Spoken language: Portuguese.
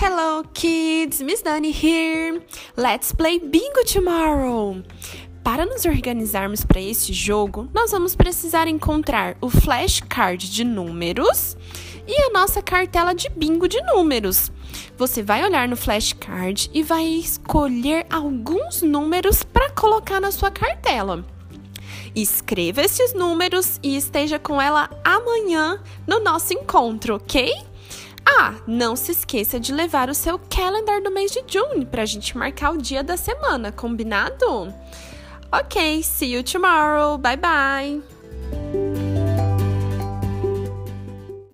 Hello kids, Miss Dani here. Let's play bingo tomorrow. Para nos organizarmos para esse jogo, nós vamos precisar encontrar o flashcard de números e a nossa cartela de bingo de números. Você vai olhar no flashcard e vai escolher alguns números para colocar na sua cartela. Escreva esses números e esteja com ela amanhã no nosso encontro, ok? Ah, não se esqueça de levar o seu calendar do mês de junho para a gente marcar o dia da semana, combinado? Ok, see you tomorrow. Bye bye.